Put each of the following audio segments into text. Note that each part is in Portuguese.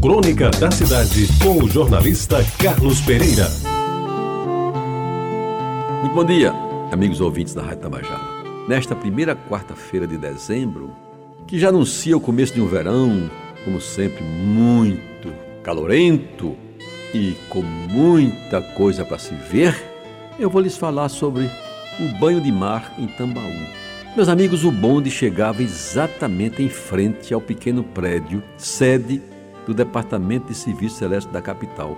Crônica da Cidade, com o jornalista Carlos Pereira. Muito bom dia, amigos ouvintes da Rádio Tabajara. Nesta primeira quarta-feira de dezembro, que já anuncia o começo de um verão, como sempre, muito calorento e com muita coisa para se ver, eu vou lhes falar sobre o banho de mar em Tambaú. Meus amigos, o bonde chegava exatamente em frente ao pequeno prédio, sede do Departamento de Serviço Celeste da capital,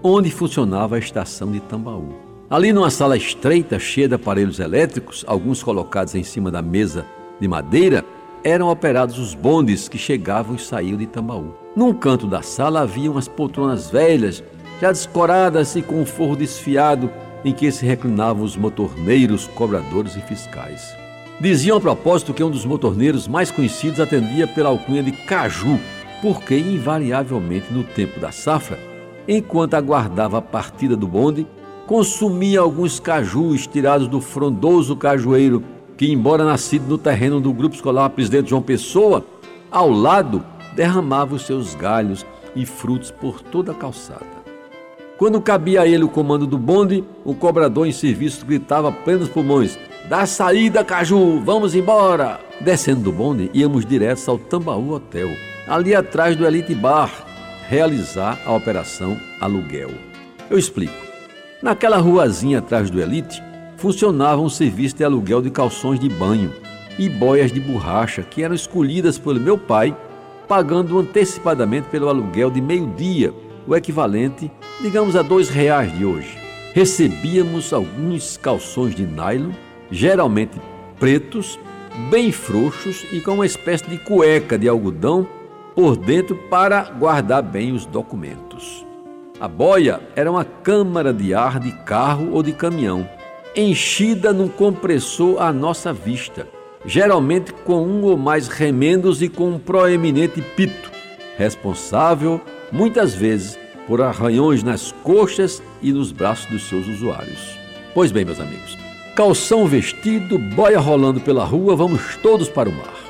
onde funcionava a estação de Tambaú. Ali, numa sala estreita, cheia de aparelhos elétricos, alguns colocados em cima da mesa de madeira, eram operados os bondes que chegavam e saíam de Tambaú. Num canto da sala havia umas poltronas velhas, já descoradas e com um forro desfiado, em que se reclinavam os motorneiros, cobradores e fiscais. Diziam a propósito que um dos motorneiros mais conhecidos atendia pela alcunha de Caju, porque invariavelmente no tempo da safra, enquanto aguardava a partida do bonde, consumia alguns cajus tirados do frondoso cajueiro que, embora nascido no terreno do Grupo Escolar Presidente João Pessoa, ao lado derramava os seus galhos e frutos por toda a calçada. Quando cabia a ele o comando do bonde, o cobrador em serviço gritava a plenos pulmões: Dá saída, Caju, vamos embora! Descendo do bonde, íamos direto ao Tambaú Hotel, ali atrás do Elite Bar, realizar a operação aluguel. Eu explico. Naquela ruazinha atrás do Elite, funcionava um serviço de aluguel de calções de banho e boias de borracha que eram escolhidas pelo meu pai, pagando antecipadamente pelo aluguel de meio-dia, o equivalente, digamos, a dois reais de hoje. Recebíamos alguns calções de nylon geralmente pretos, bem frouxos e com uma espécie de cueca de algodão por dentro para guardar bem os documentos. A boia era uma câmara de ar de carro ou de caminhão, enchida num compressor à nossa vista, geralmente com um ou mais remendos e com um proeminente pito, responsável, muitas vezes, por arranhões nas coxas e nos braços dos seus usuários. Pois bem, meus amigos, Calção vestido, boia rolando pela rua, vamos todos para o mar.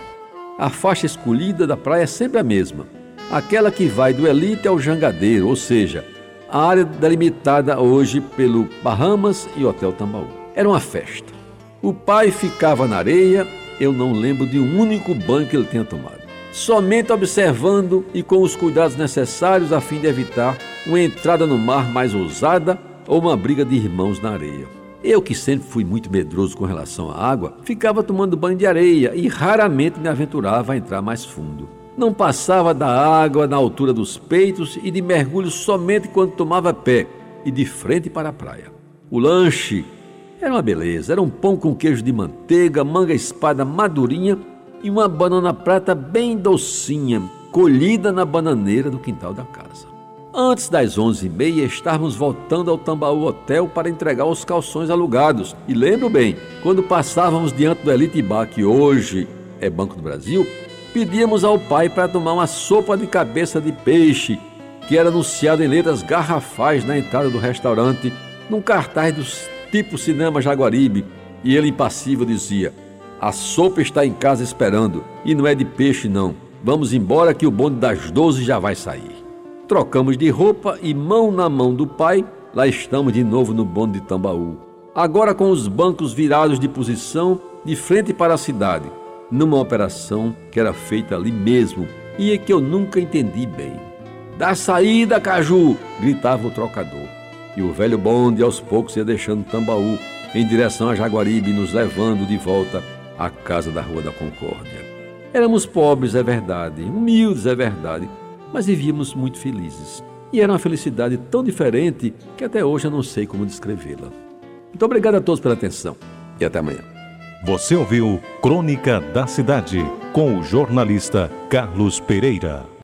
A faixa escolhida da praia é sempre a mesma, aquela que vai do Elite ao Jangadeiro, ou seja, a área delimitada hoje pelo Bahamas e Hotel Tambaú. Era uma festa. O pai ficava na areia, eu não lembro de um único banho que ele tenha tomado. Somente observando e com os cuidados necessários a fim de evitar uma entrada no mar mais ousada ou uma briga de irmãos na areia. Eu, que sempre fui muito medroso com relação à água, ficava tomando banho de areia e raramente me aventurava a entrar mais fundo. Não passava da água na altura dos peitos e de mergulho somente quando tomava pé e de frente para a praia. O lanche era uma beleza, era um pão com queijo de manteiga, manga espada madurinha e uma banana prata bem docinha, colhida na bananeira do quintal da casa. Antes das onze e meia, estávamos voltando ao Tambaú Hotel para entregar os calções alugados. E lembro bem, quando passávamos diante do Elite Bar, que hoje é Banco do Brasil, pedíamos ao pai para tomar uma sopa de cabeça de peixe, que era anunciada em letras garrafais na entrada do restaurante, num cartaz dos tipo Cinema Jaguaribe. E ele, impassível, dizia: A sopa está em casa esperando, e não é de peixe, não. Vamos embora que o bonde das doze já vai sair. Trocamos de roupa e, mão na mão do pai, lá estamos de novo no bonde de Tambaú. Agora com os bancos virados de posição de frente para a cidade, numa operação que era feita ali mesmo e é que eu nunca entendi bem. Da saída, Caju! gritava o trocador. E o velho bonde aos poucos ia deixando Tambaú em direção a Jaguaribe, nos levando de volta à casa da Rua da Concórdia. Éramos pobres, é verdade, humildes, é verdade, mas vivíamos muito felizes. E era uma felicidade tão diferente que até hoje eu não sei como descrevê-la. Muito obrigado a todos pela atenção e até amanhã. Você ouviu Crônica da Cidade com o jornalista Carlos Pereira.